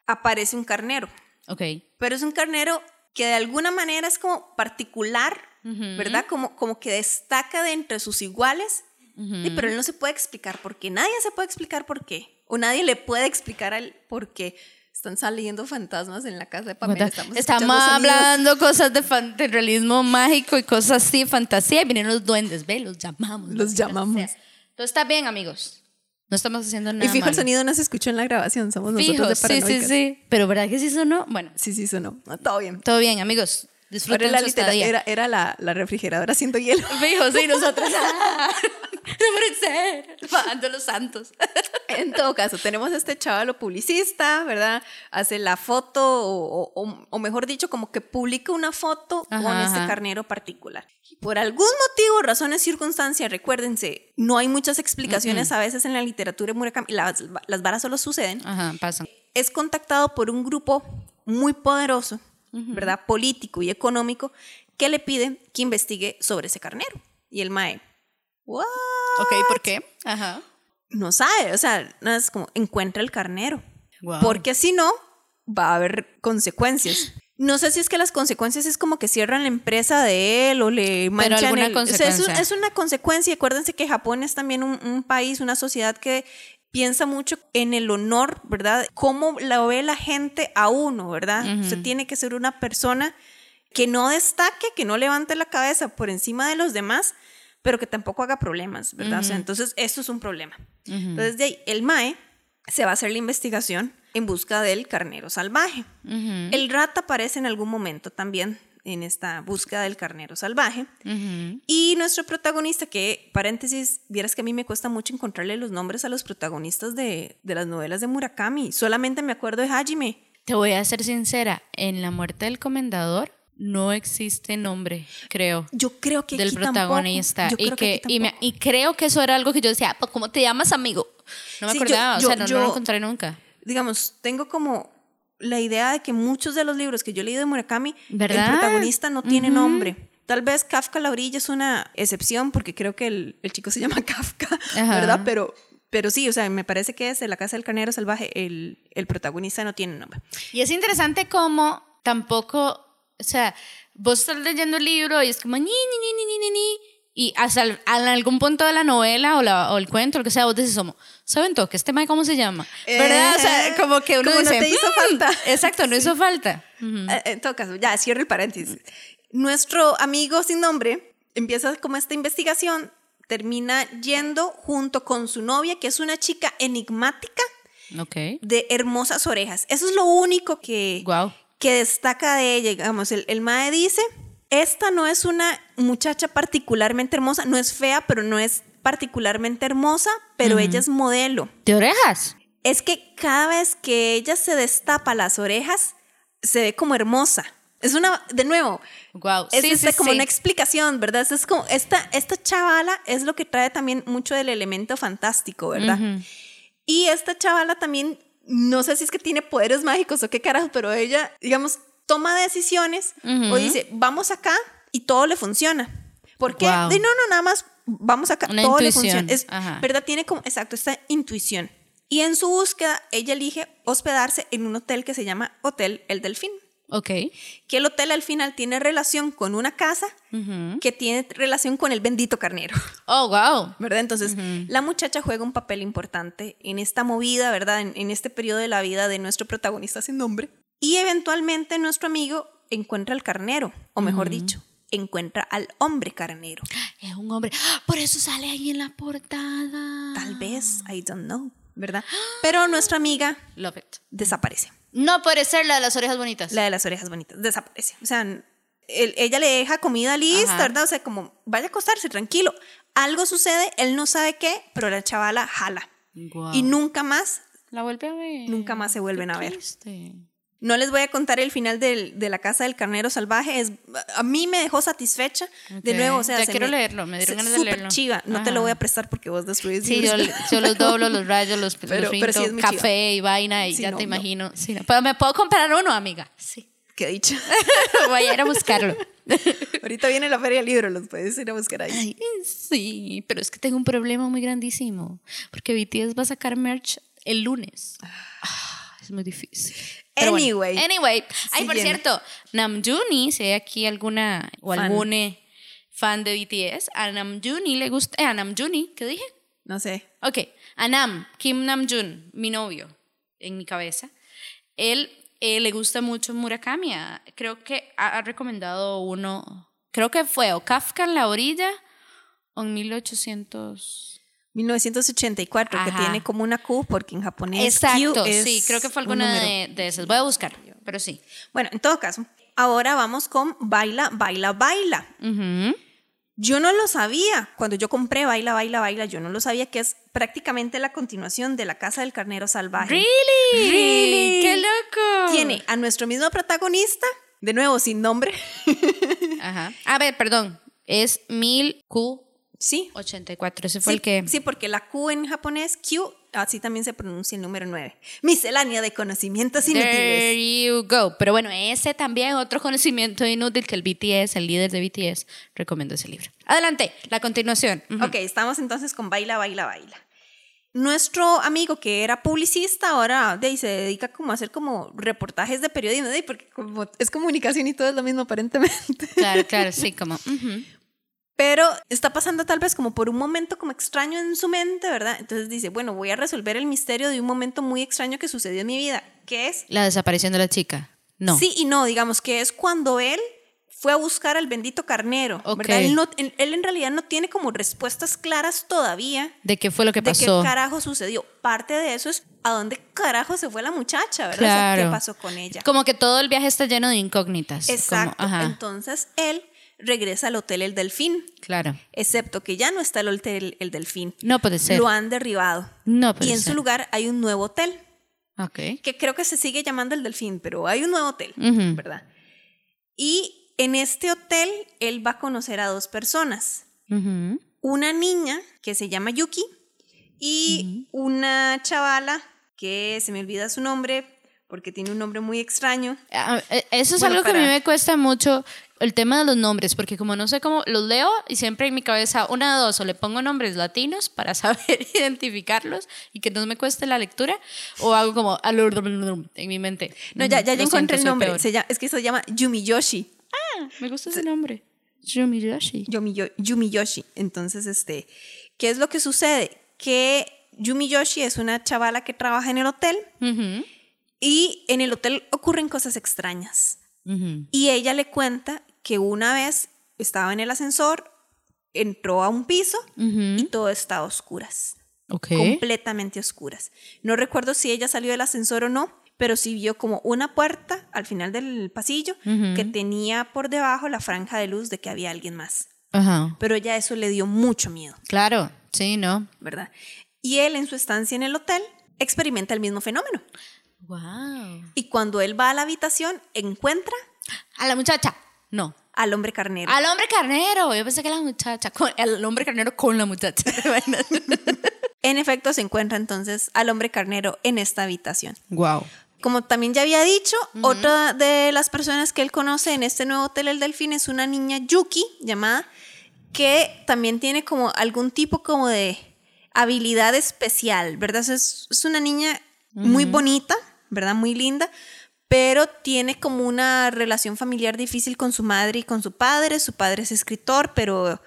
C: aparece un carnero.
D: ok.
C: Pero es un carnero que de alguna manera es como particular, ¿verdad? Como, como que destaca de entre sus iguales, y, pero él no se puede explicar por qué. Nadie se puede explicar por qué. O nadie le puede explicar al por qué. Están saliendo fantasmas en la casa de Pamela. Estamos,
D: hablando cosas de, fan- de realismo mágico y cosas así, fantasía. Y vienen los duendes, ve, los llamamos.
C: Los llamamos.
D: Todo está bien, amigos. No estamos haciendo nada
C: Y fijo, el sonido no se escuchó en la grabación. Somos
D: Fijo,
C: nosotros de
D: sí, sí, sí. Pero ¿verdad que sí sonó? Bueno,
C: Sí, sí, sonó. No, todo bien.
D: todo bien, amigos. Disfruten
C: la
D: su
C: era la, la refrigeradora haciendo hielo.
D: Fijo, sí, nosotros. ser. Bajando los santos.
C: En todo caso, tenemos a este chavalo publicista, ¿verdad? Hace la foto, o, o- o mejor dicho, como que publica una foto con
D: Ajá,
C: este
D: ajá.
C: carnero particular. Y por algún motivo, razones, circunstancias, recuérdense, no hay muchas explicaciones a veces en la literatura de Murakami, las, las varas solo suceden.
D: Ajá, pasan.
C: Es contactado por un grupo muy poderoso, ¿verdad? Político y económico, que le pide que investigue sobre ese carnero. Y el Mae, ¿what?
D: Ok, ¿por qué? Ajá.
C: no sabe, o sea, no es como encuentra el carnero.
D: Wow.
C: Porque si no, va a haber consecuencias. No sé si es que las consecuencias es como que cierran la empresa de él o le manchan
D: alguna
C: el- o sea, es, un-
D: consecuencia.
C: es una consecuencia. Acuérdense que Japón es también un, un país, una sociedad que piensa mucho en el honor, ¿verdad? Cómo la ve la gente a uno, ¿verdad? Usted tiene que ser una persona que no destaque, que no levante la cabeza por encima de los demás, pero que tampoco haga problemas, ¿verdad? O sea, entonces esto es un problema. Entonces de ahí, el MAE se va a hacer la investigación en busca del carnero salvaje. El rata aparece en algún momento también en esta búsqueda del carnero salvaje. Y nuestro protagonista, que paréntesis, vieras que a mí me cuesta mucho encontrarle los nombres a los protagonistas de, de las novelas de Murakami. Solamente me acuerdo de Hajime.
D: Te voy a ser sincera. En la muerte del comendador no existe nombre, creo.
C: Yo creo que
D: del
C: aquí
D: protagonista
C: tampoco. Yo
D: y
C: creo
D: que, y, me-
C: tampoco.
D: y creo que eso era algo que yo decía "Pues, cómo te llamas amigo no me
C: Sí,
D: acordaba
C: yo-
D: o sea no, no
C: yo-
D: lo encontré nunca
C: digamos, tengo como la idea de que muchos de los libros que yo he leído de Murakami,
D: ¿Verdad?
C: el protagonista no tiene nombre. Tal vez Kafka la orilla es una excepción porque creo que el, el chico se llama Kafka,
D: Ajá.
C: ¿verdad? Pero, pero sí, o sea, me parece que es en La Casa del Carnero Salvaje, el, el protagonista no tiene nombre.
D: y es interesante como tampoco o sea vos estás leyendo el libro y es como ni ni ni ni ni ni ni y hasta el- en algún punto de la novela o, la, o el cuento lo que sea vos decís como ¿saben todo que este mae cómo se llama? ¿verdad? o sea
C: Eh,
D: como que uno
C: como no
D: dice
C: te hizo
D: "Mm".
C: falta.
D: exacto no hizo falta Ujú.
C: Eh, En todo caso, ya cierro el paréntesis. Nuestro amigo sin nombre empieza como esta investigación, termina yendo junto con su novia, que es una chica enigmática
D: ok
C: de hermosas orejas. Eso es lo único que,
D: Guau.
C: Que destaca de ella. Digamos, el, el Mae dice, esta no es una muchacha particularmente hermosa, no es fea, pero no es particularmente hermosa, pero ella es modelo.
D: ¿de orejas?
C: Es que cada vez que ella se destapa las orejas, se ve como hermosa. Es una, de nuevo,
D: Wow.
C: es
D: sí,
C: esta
D: sí,
C: como
D: sí.
C: una explicación, ¿verdad? Es como, esta, esta chavala es lo que trae también mucho del elemento fantástico, ¿verdad? Y esta chavala también, no sé si es que tiene poderes mágicos o qué carajo, pero ella, digamos, toma decisiones o dice, vamos acá y todo le funciona. ¿Por qué? De, no, no, nada más, vamos acá,
D: Una
C: todo le funciona. Es,
D: ajá.
C: ¿Verdad? Tiene como, exacto, esta intuición. Y en su búsqueda, ella elige hospedarse en un hotel que se llama Hotel El Delfín.
D: Ok.
C: Que el hotel al final tiene relación con una casa que tiene relación con el bendito carnero.
D: Oh, wow.
C: ¿verdad? Entonces, la muchacha juega un papel importante en esta movida, ¿verdad? En, en este periodo de la vida de nuestro protagonista sin nombre. Y eventualmente nuestro amigo encuentra al carnero, o mejor dicho, encuentra al hombre carnero.
D: Es un hombre. ¡Ah! Por eso sale ahí en la portada.
C: Tal vez, I don't know, ¿verdad? Pero nuestra amiga
D: Love it.
C: desaparece.
D: No puede ser la de las orejas bonitas.
C: La de las orejas bonitas, desaparece. O sea, él- ella le deja comida lista,
D: Ajá.
C: ¿verdad? O sea, como, vaya a acostarse, tranquilo. Algo sucede, él no sabe qué, pero la chavala jala. Y nunca más
D: La vuelve a ver.
C: Nunca más se vuelven
D: Qué
C: a ver. No les voy a contar el final del- de la casa del carnero salvaje. Es, a mí me dejó satisfecha. De
D: Ok.
C: nueva, o sea,
D: Ya
C: se
D: quiero
C: me-
D: leerlo, me dieron ganas de leerlo.
C: chiva. No te lo voy a prestar porque vos destruyes
D: Sí, yo, los doblo, los rayos, los,
C: Pero-
D: los
C: pero sí es
D: café y vaina y
C: Sí,
D: ya
C: no,
D: te
C: no.
D: imagino. Sí, no. Pero me puedo comprar uno, amiga. Sí.
C: Qué dicha.
D: Voy a ir a buscarlo.
C: Ahorita viene la feria del libro, los puedes ir a buscar ahí.
D: Ay, sí, pero es que tengo un problema muy grandísimo. Porque BTS va a sacar merch el lunes. Ah, es muy difícil. Pero bueno.
C: Anyway.
D: Anyway. Ay, por cierto, Namjoon, si hay aquí alguna o
C: Fan.
D: algún fan de BTS, a Namjoon le gusta. Eh, a ¿qué dije?
C: No sé.
D: Ok, a Nam, Kim Namjoon, mi novio, en mi cabeza, él eh, le gusta mucho Murakami. ah, Creo que ha, ha recomendado uno, creo que fue o Kafka en la orilla o en 1800.
C: 1984, que tiene como una Q, porque en japonés
D: Exacto,
C: Q es
D: sí, creo que fue
C: un
D: alguna de, de esas. Voy a buscar, pero sí.
C: Bueno, en todo caso, ahora vamos con Baila, Baila, Baila. Yo no lo sabía. Cuando yo compré Baila, Baila, Baila, yo no lo sabía que es prácticamente la continuación de La Casa del Carnero Salvaje.
D: ¿Really?
C: Really?
D: ¡Qué loco!
C: Tiene a nuestro mismo protagonista, de nuevo sin nombre.
D: Ajá. A ver, perdón. Es 1000Q84.
C: Sí.
D: Ese fue
C: Sí,
D: el que.
C: sí, porque la Q en japonés, Q, así también se pronuncia el número 9. Miscelánea de conocimientos inútiles.
D: There you go. Pero bueno, ese también otro conocimiento inútil que el BTS, el líder de BTS, recomendó ese libro. Adelante, la continuación. Ujú.
C: Ok, estamos entonces con Baila, Baila, Baila. Nuestro amigo que era publicista ahora de ahí, se dedica como a hacer como reportajes de periodismo, de ahí, porque como es comunicación y todo es lo mismo aparentemente.
D: Claro, claro, sí, como. ujú.
C: Pero está pasando tal vez como por un momento como extraño en su mente, ¿verdad? Entonces dice, bueno, voy a resolver el misterio de un momento muy extraño que sucedió en mi vida, que es
D: La desaparición de la chica. No.
C: Sí y no, digamos que es cuando él fue a buscar al bendito carnero,
D: Ok.
C: ¿verdad? Él, no- él- él en realidad no tiene como respuestas claras todavía
D: ¿De qué fue lo que
C: de
D: pasó?
C: qué carajo sucedió. Parte de eso es a dónde carajo se fue la muchacha, ¿verdad? O sea,
D: Claro.
C: ¿Qué pasó con ella?
D: Como que todo el viaje está lleno de incógnitas.
C: Exacto. Entonces él regresa al hotel El Delfín,
D: claro.
C: excepto que ya no está el hotel El Delfín.
D: No puede ser.
C: Lo han derribado.
D: No puede
C: y en
D: ser.
C: su lugar hay un nuevo hotel,
D: Ok.
C: que creo que se sigue llamando El Delfín, pero hay un nuevo hotel,
D: Ujú.
C: ¿verdad? Y en este hotel él va a conocer a dos personas.
D: Ujú.
C: Una niña que se llama Yuki y una chavala que se me olvida su nombre porque tiene un nombre muy extraño.
D: Ah, eh, Eso es
C: Bueno,
D: algo que a mí
C: para-
D: me cuesta mucho, el tema de los nombres, porque como no sé cómo, los leo y siempre en mi cabeza, una de dos, o le pongo nombres latinos para saber identificarlos y que no me cueste la lectura, o hago como en mi mente.
C: No, ya, ya, ya encontré el
D: siento,
C: nombre. Se llama- es que se llama Yumiyoshi.
D: Me gusta ese nombre. Yumiyoshi.
C: Yumiyo- Yumiyoshi. Entonces, este, ¿qué es lo que sucede? Que Yumiyoshi es una chavala que trabaja en el hotel
D: Ujú,
C: y en el hotel ocurren cosas extrañas.
D: ujú.
C: Y ella le cuenta que una vez estaba en el ascensor, entró a un piso y todo estaba a oscuras,
D: Ok.
C: completamente oscuras. No recuerdo si ella salió del ascensor o no, pero sí vio como una puerta al final del pasillo que tenía por debajo la franja de luz de que había alguien más.
D: Ajá.
C: Pero ya eso le dio mucho miedo,
D: Claro, sí, ¿no?
C: ¿verdad? Y él en su estancia en el hotel experimenta el mismo fenómeno.
D: Wow.
C: Y cuando él va a la habitación, encuentra
D: A la muchacha. No.
C: al hombre carnero.
D: Al hombre carnero. Yo pensé que la muchacha. Con, el hombre carnero con la muchacha.
C: en efecto se encuentra entonces al hombre carnero en esta habitación.
D: Wow.
C: Como también ya había dicho, otra de las personas que él conoce en este nuevo hotel El Delfín es una niña Yuki llamada que también tiene como algún tipo como de habilidad especial, ¿verdad? Es, es una niña muy bonita, ¿verdad? Muy linda, pero tiene como una relación familiar difícil con su madre y con su padre. Su padre es escritor, pero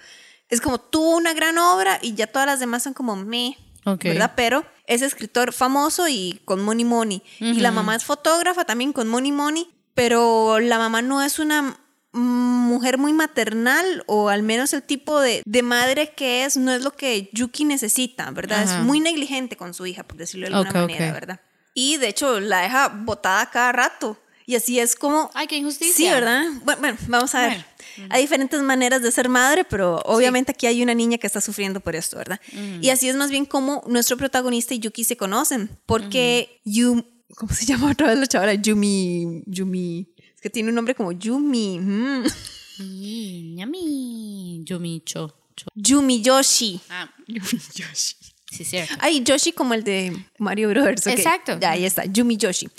C: es como tuvo una gran obra y ya todas las demás son como me,
D: Ok.
C: ¿verdad? Pero es escritor famoso y con money money. Y la mamá es fotógrafa también con money money, pero la mamá no es una mujer muy maternal o al menos el tipo de, de madre que es no es lo que Yuki necesita, ¿verdad?
D: Ajá.
C: Es muy negligente con su hija, por decirlo de alguna manera. ¿verdad? Y de hecho la deja botada cada rato. Y así es como...
D: Ay, qué injusticia.
C: Sí, ¿verdad? Bueno, bueno, vamos a ver. Hay diferentes maneras de ser madre, pero obviamente aquí hay una niña que está sufriendo por esto, ¿verdad? Y así es más bien como nuestro protagonista y Yuki se conocen, porque Yu, ¿cómo se llama otra vez la chavala? Yumi, Yumi, es que tiene un nombre como Yumi, mm.
D: Yummy. Yumi cho. cho.
C: Yumi Yoshi.
D: Ah,
C: Yumi Yoshi.
D: Sí, cierto.
C: Ay, Yoshi como el de Mario Brothers.
D: Exacto.
C: Ya, ahí está, Yumi Yoshi.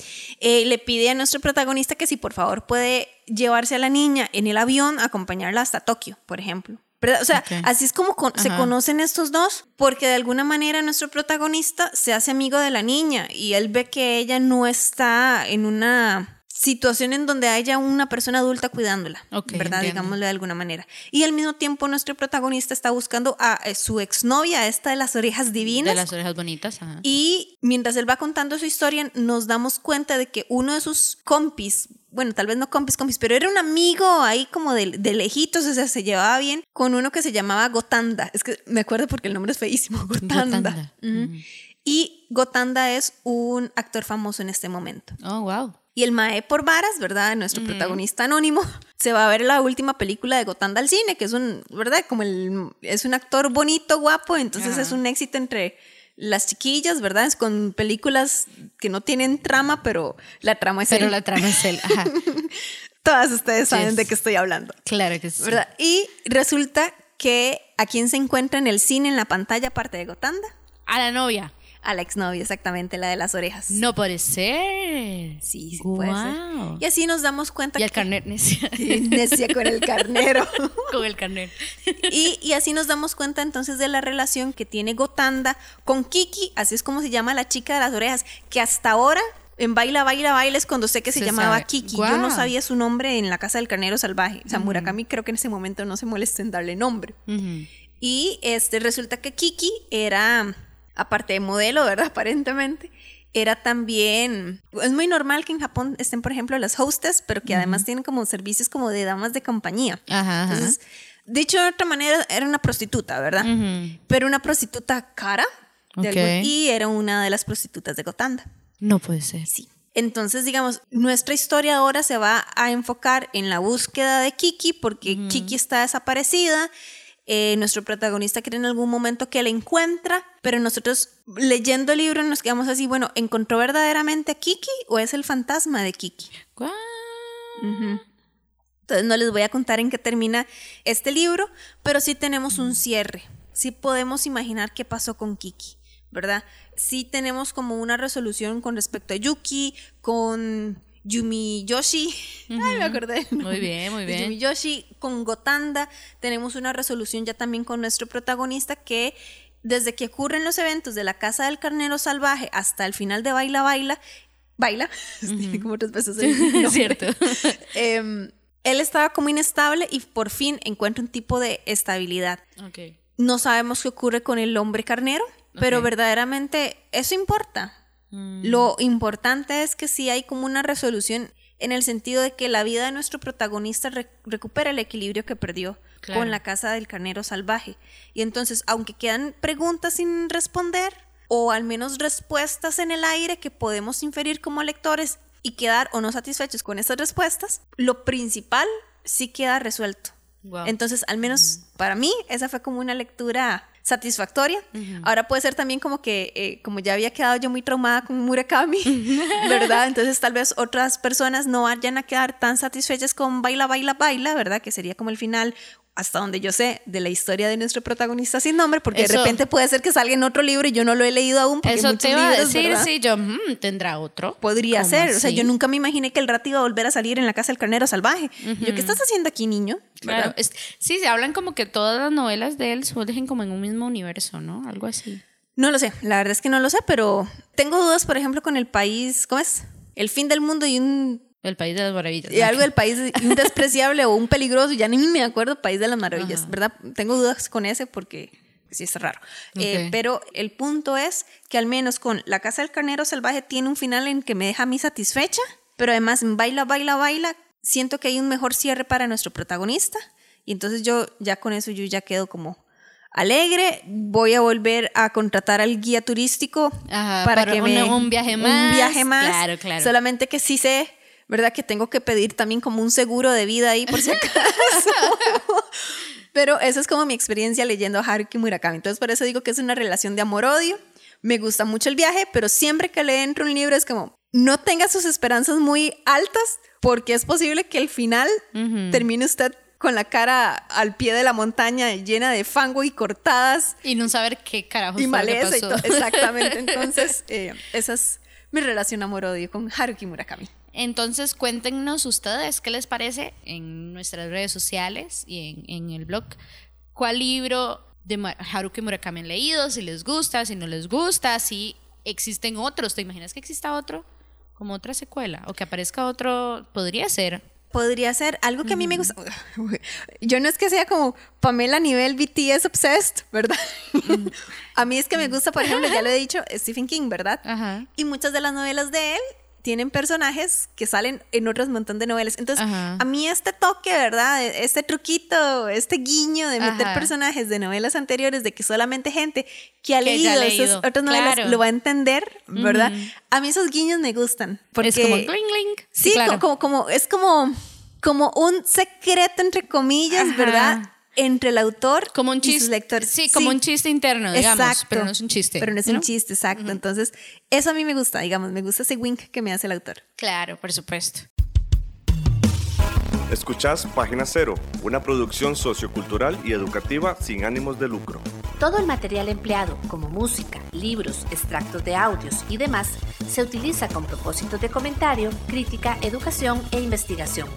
C: Eh, le pide a nuestro protagonista que si por favor puede llevarse a la niña en el avión, acompañarla hasta Tokio, por ejemplo. O sea, así es como con- se conocen estos dos, porque de alguna manera nuestro protagonista se hace amigo de la niña y él ve que ella no está en una situación en donde haya una persona adulta cuidándola,
D: Ok,
C: ¿verdad?
D: entiendo.
C: Digámosle de alguna manera. Y al mismo tiempo nuestro protagonista está buscando a eh, su exnovia, esta de las orejas divinas.
D: De las orejas bonitas. Ajá.
C: Y mientras él va contando su historia, nos damos cuenta de que uno de sus compis, bueno, tal vez no compis, compis, pero era un amigo ahí como de, de lejitos, o sea, se llevaba bien con uno que se llamaba Gotanda. Es que me acuerdo porque el nombre es feísimo, Gotanda.
D: Gotanda.
C: Y Gotanda es un actor famoso en este momento.
D: Oh, wow.
C: Y el Mae por varas, ¿verdad? Nuestro protagonista anónimo se va a ver la última película de Gotanda al cine, que es un, ¿verdad? Como el, es un actor bonito, guapo, entonces
D: Ajá.
C: es un éxito entre las chiquillas, ¿verdad? Es con películas que no tienen trama, pero la trama es
D: Pero
C: él.
D: la trama es él. Ajá.
C: Todas ustedes saben
D: Yes.
C: de qué estoy hablando,
D: Claro que sí.
C: ¿verdad? Y resulta que a quién se encuentra en el cine, en la pantalla, aparte de Gotanda,
D: A la novia.
C: A la exnovia, exactamente, la de las orejas.
D: No puede ser.
C: Sí, sí puede ser. Y así nos damos cuenta
D: Y el
C: que-
D: carnet necia.
C: Necia con el carnero.
D: Con el carnet.
C: Y, y así nos damos cuenta entonces de la relación que tiene Gotanda con Kiki, así es como se llama la chica de las orejas, que hasta ahora en Baila, Baila, Baila es cuando sé que se,
D: Se
C: llamaba
D: sabe.
C: Kiki. Yo no sabía su nombre en la casa del carnero salvaje. O sea, Murakami creo que en ese momento no se molesta en darle nombre. Y este, resulta que Kiki era, aparte de modelo, ¿verdad? Aparentemente, era también, es muy normal que en Japón estén, por ejemplo, las hostess, pero que además tienen como servicios como de damas de compañía.
D: Ajá, ajá.
C: Entonces, dicho de otra manera, era una prostituta, ¿verdad? Pero una prostituta cara. de
D: Ok.
C: algún- y era una de las prostitutas de Gotanda.
D: No puede ser.
C: Sí. Entonces, digamos, nuestra historia ahora se va a enfocar en la búsqueda de Kiki porque Kiki está desaparecida. Eh, nuestro protagonista cree en algún momento que la encuentra, pero nosotros leyendo el libro nos quedamos así, bueno, ¿encontró verdaderamente a Kiki o es el fantasma de Kiki? Entonces no les voy a contar en qué termina este libro, pero sí tenemos un cierre. Sí podemos imaginar qué pasó con Kiki, ¿verdad? Sí tenemos como una resolución con respecto a Yuki, con Yumi Yoshi. Ay, me acordé.
D: Muy bien, muy
C: De
D: bien.
C: Yumi Yoshi, con Gotanda. Tenemos una resolución ya también con nuestro protagonista que desde que ocurren los eventos de la Casa del Carnero Salvaje hasta el final de Baila Baila, Baila, tiene como tres veces nombre.
D: Cierto.
C: Em, él estaba como inestable y por fin encuentra un tipo de estabilidad.
D: Ok.
C: No sabemos qué ocurre con el hombre carnero, pero
D: Ok.
C: verdaderamente eso importa.
D: Mm.
C: Lo importante es que sí hay como una resolución en el sentido de que la vida de nuestro protagonista re- recupera el equilibrio que perdió
D: Claro.
C: con la casa del carnero salvaje. Y entonces, aunque quedan preguntas sin responder, o al menos respuestas en el aire que podemos inferir como lectores y quedar o no satisfechos con esas respuestas, lo principal sí queda resuelto. Entonces, al menos para mí, esa fue como una lectura satisfactoria. Ahora puede ser también como que, eh, como ya había quedado yo muy traumada con Murakami, ¿verdad? Entonces tal vez otras personas no vayan a quedar tan satisfechas con Baila, Baila, Baila, ¿verdad? Que sería como el final hasta donde yo sé, de la historia de nuestro protagonista sin nombre, porque
D: Eso-
C: de repente puede ser que salga en otro libro y yo no lo he leído aún. Porque
D: Eso te iba a decir,
C: ¿verdad?
D: sí, yo, mm, ¿tendrá otro?
C: Podría
D: ¿Cómo
C: ser. O sea, yo nunca me imaginé que el rato iba a volver a salir en la casa del carnero salvaje. Yo, ¿qué estás haciendo aquí, niño?
D: Claro, sí, se hablan como que todas las novelas de él surgen como en un mismo universo, ¿no? Algo así.
C: No lo sé, la verdad es que no lo sé, pero tengo dudas, por ejemplo, con el país, ¿cómo es? El fin del mundo y un
D: El País de las Maravillas.
C: y algo del país indespreciable o un peligroso, ya ni me acuerdo, País de las Maravillas, ¿verdad? Tengo dudas con ese porque sí es raro. Eh, pero el punto es que al menos con La Casa del Carnero Salvaje tiene un final en que me deja a mí satisfecha, pero además en baila, baila, baila, siento que hay un mejor cierre para nuestro protagonista y entonces yo ya con eso yo ya quedo como alegre, voy a volver a contratar al guía turístico
D: Ajá,
C: para,
D: para
C: que
D: un-
C: me
D: un viaje más.
C: un viaje más,
D: Claro, claro.
C: solamente que sí sé ¿verdad? Que tengo que pedir también como un seguro de vida ahí por si acaso. Pero esa es como mi experiencia leyendo a Haruki Murakami. Entonces por eso digo que es una relación de amor-odio. Me gusta mucho el viaje, pero siempre que le entro un libro es como, no tenga sus esperanzas muy altas porque es posible que al final termine usted con la cara al pie de la montaña llena de fango y cortadas
D: Y no saber qué carajos
C: y maleza y todo. Exactamente. Entonces, eh, esa es mi relación amor-odio con Haruki Murakami.
D: Entonces, cuéntenos ustedes qué les parece en nuestras redes sociales y en, en el blog. ¿Cuál libro de Haruki Murakami han leído? Si les gusta, si no les gusta, si existen otros. ¿Te imaginas que exista otro? Como otra secuela. O que aparezca otro. Podría ser.
C: Podría ser algo que a mí me gusta. Yo no es que sea como Pamela nivel BTS obsessed, ¿verdad? a mí es que me gusta, por ejemplo, ya lo he dicho, Stephen King, ¿verdad?
D: Ajá.
C: Y muchas de las novelas de él tienen personajes que salen en otros montón de novelas. Entonces,
D: Ajá.
C: a mí este toque, ¿verdad? Este truquito, este guiño de meter
D: Ajá.
C: personajes de novelas anteriores, de que solamente gente que ha
D: Que
C: leído, esas otras novelas
D: claro.
C: lo va a entender, ¿verdad? A mí esos guiños me gustan. Porque
D: es como.
C: Sí,
D: claro.
C: como, como, es como, como un secreto, entre comillas,
D: Ajá.
C: ¿verdad? Entre el autor
D: Como un
C: y sus lectores.
D: Sí, como un chiste interno, digamos.
C: Exacto.
D: Pero no es un chiste.
C: Pero no es
D: ¿no?
C: un chiste, exacto. Entonces, eso a mí me gusta, digamos, me gusta ese wink que me hace el autor.
D: Claro, por supuesto.
A: Escuchás Página Cero, una producción sociocultural y educativa sin ánimos de lucro.
B: Todo el material empleado, como música, libros, extractos de audios y demás, se utiliza con propósitos de comentario, crítica, educación e investigación.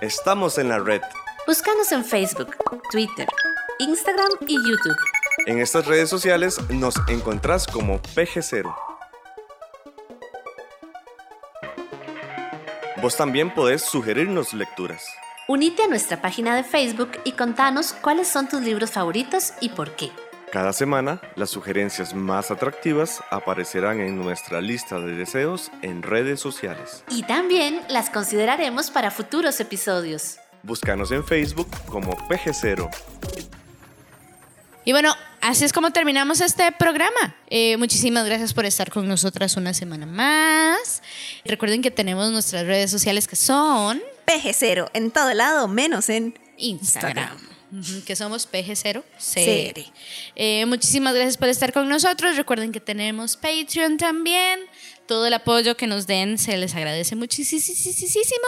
A: Estamos en la red.
B: Búscanos en Facebook, Twitter, Instagram y YouTube.
A: En estas redes sociales nos encontrás como PG0. Vos también podés sugerirnos lecturas.
B: Unite a nuestra página de Facebook y contanos cuáles son tus libros favoritos y por qué.
A: Cada semana, las sugerencias más atractivas aparecerán en nuestra lista de deseos en redes sociales.
B: Y también las consideraremos para futuros episodios.
A: Búscanos en Facebook como PG0.
D: Y bueno, así es como terminamos este programa. Eh, muchísimas gracias por estar con nosotras una semana más. Recuerden que tenemos nuestras redes sociales que son
C: PG0 en todo lado, menos en
D: Instagram. Que somos PG0
C: CR.
D: Eh, muchísimas gracias por estar con nosotros. Recuerden que tenemos Patreon también. Todo el apoyo que nos den se les agradece muchísimo.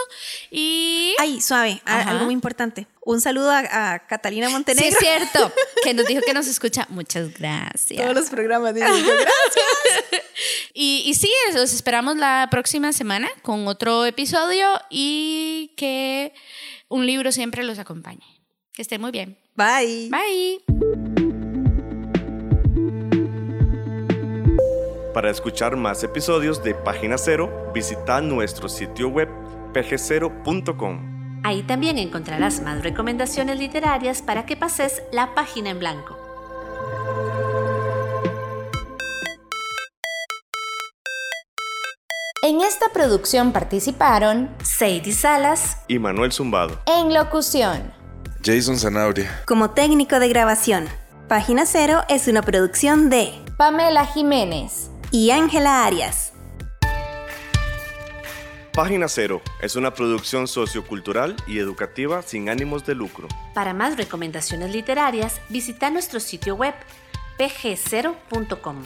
D: Y
C: Ay, suave,
D: Ajá.
C: algo muy importante. Un saludo a, a Catalina
D: sí
C: Montenegro.
D: es cierto que nos dijo que nos escucha. Muchas gracias.
C: Todos los programas. gracias.
D: Y, y sí, los esperamos la próxima semana con otro episodio y que un libro siempre los acompañe. Que estén muy bien.
C: Bye.
D: Bye.
A: Para escuchar más episodios de Página Cero, visita nuestro sitio web pg0.com.
B: Ahí también encontrarás más recomendaciones literarias para que pases la página en blanco.
F: En esta producción participaron
B: Sadie Salas,
A: Y Manuel Zumbado.
F: en locución
G: Jason Zanabria.
C: Como técnico de grabación, Página Cero es una producción de
F: Pamela Jiménez.
C: y Ángela Arias.
A: Página Cero es una producción sociocultural y educativa sin ánimos de lucro.
B: Para más recomendaciones literarias, visita nuestro sitio web pg0.com.